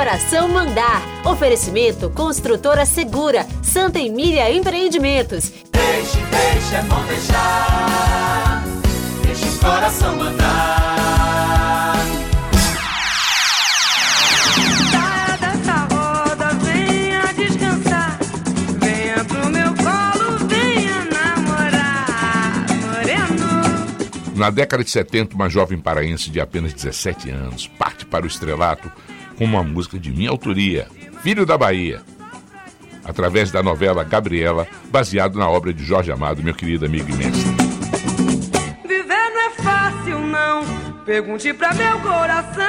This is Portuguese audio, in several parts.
coração mandar. Oferecimento Construtora Segura, Santa Emília Empreendimentos. Deixe, deixe, é bom deixar. Deixe o coração mandar. Saia dessa roda, venha descansar. Venha pro meu colo, venha namorar. Moreno. Na década de 70, uma jovem paraense de apenas 17 anos parte para o estrelato com uma música de minha autoria, Filho da Bahia, através da novela Gabriela, baseado na obra de Jorge Amado, meu querido amigo e mestre. Viver não é fácil, não. Pergunte pra meu coração.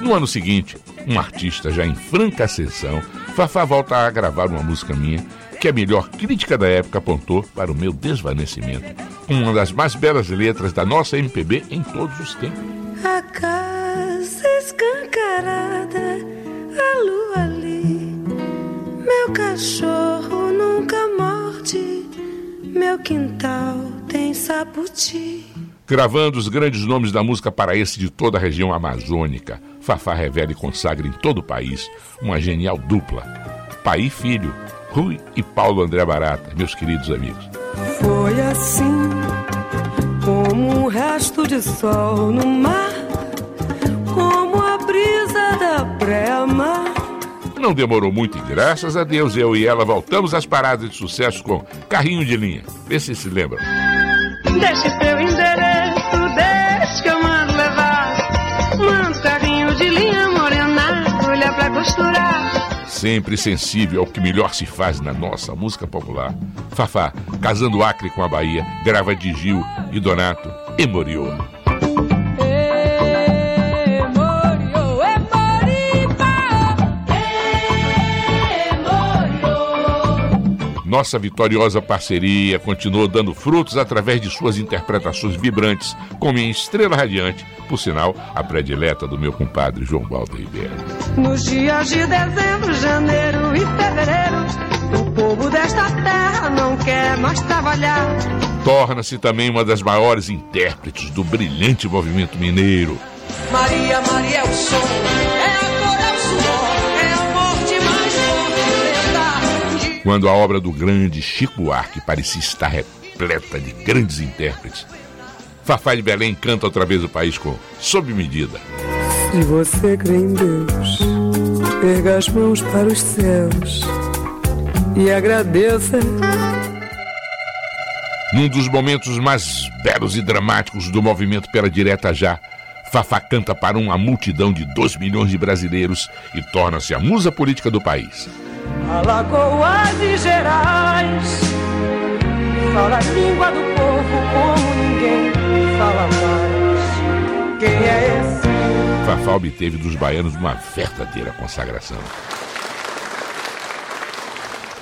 No ano seguinte, um artista já em franca ascensão, Fafá volta a gravar uma música minha que a melhor crítica da época apontou para o meu desvanecimento, com uma das mais belas letras da nossa MPB em todos os tempos. Escancarada, a lua ali. Meu cachorro nunca morde. Meu quintal tem saputi. Gravando os grandes nomes da música paraense de toda a região amazônica, Fafá revela e consagra em todo o país uma genial dupla. Pai e filho, Rui e Paulo André Barata, meus queridos amigos. Foi assim, como um resto de sol no mar, Não demorou muito e graças a Deus eu e ela voltamos às paradas de sucesso com Carrinho de Linha. Vê se se lembram. Deixe seu endereço, deixe que eu mando levar. Mando carrinho de linha morena, olha pra costurar. Sempre sensível ao que melhor se faz na nossa música popular. Fafá, casando Acre com a Bahia, grava de Gil e Donato e Moriô. Nossa vitoriosa parceria continuou dando frutos através de suas interpretações vibrantes, como em Estrela Radiante, por sinal, a predileta do meu compadre João Baldo Ribeiro. Nos dias de dezembro, janeiro e fevereiro, o povo desta terra não quer mais trabalhar. Torna-se também uma das maiores intérpretes do brilhante movimento mineiro. Maria, Maria é o som, é a cor, é o suor, Quando a obra do grande Chico Buarque parecia estar repleta de grandes intérpretes, Fafá de Belém canta outra vez o país com Sob Medida. Se você crê em Deus, erga as mãos para os céus e agradeça. Num dos momentos mais belos e dramáticos do movimento pela direta já, Fafá canta para uma multidão de 2 milhões de brasileiros e torna-se a musa política do país. Alagoas e Gerais, fala a língua do povo como ninguém fala mais. Quem é esse? Fafá obteve dos baianos uma verdadeira consagração.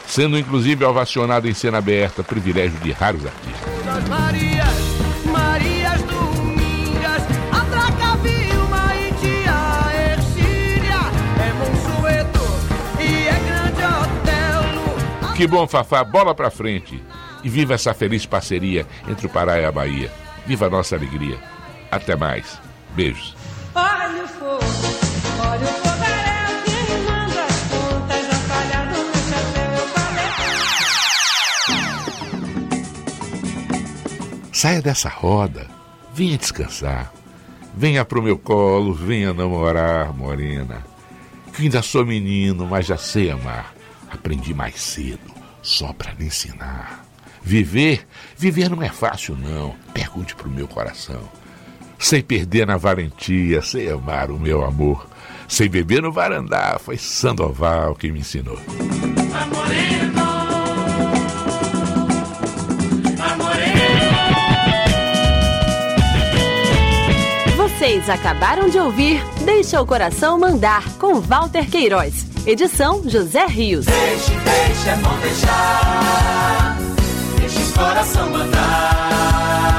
Sendo inclusive ovacionado em cena aberta, privilégio de raros artistas. Que bom, Fafá, bola pra frente. E viva essa feliz parceria entre o Pará e a Bahia. Viva a nossa alegria. Até mais. Beijos. Olha o fogo, olha o falei. Saia dessa roda. Venha descansar. Venha pro meu colo, venha namorar, morena. Que ainda sou menino, mas já sei amar. Aprendi mais cedo, só pra lhe ensinar. Viver, viver não é fácil não. Pergunte pro meu coração. Sei perder na valentia, sei amar o meu amor. Sei beber no varandá, foi Sandoval que me ensinou. Vocês acabaram de ouvir Deixa o Coração Mandar, com Walter Queiroz. Edição José Rios. Deixe, deixe, é bom deixar. Deixe o coração mandar.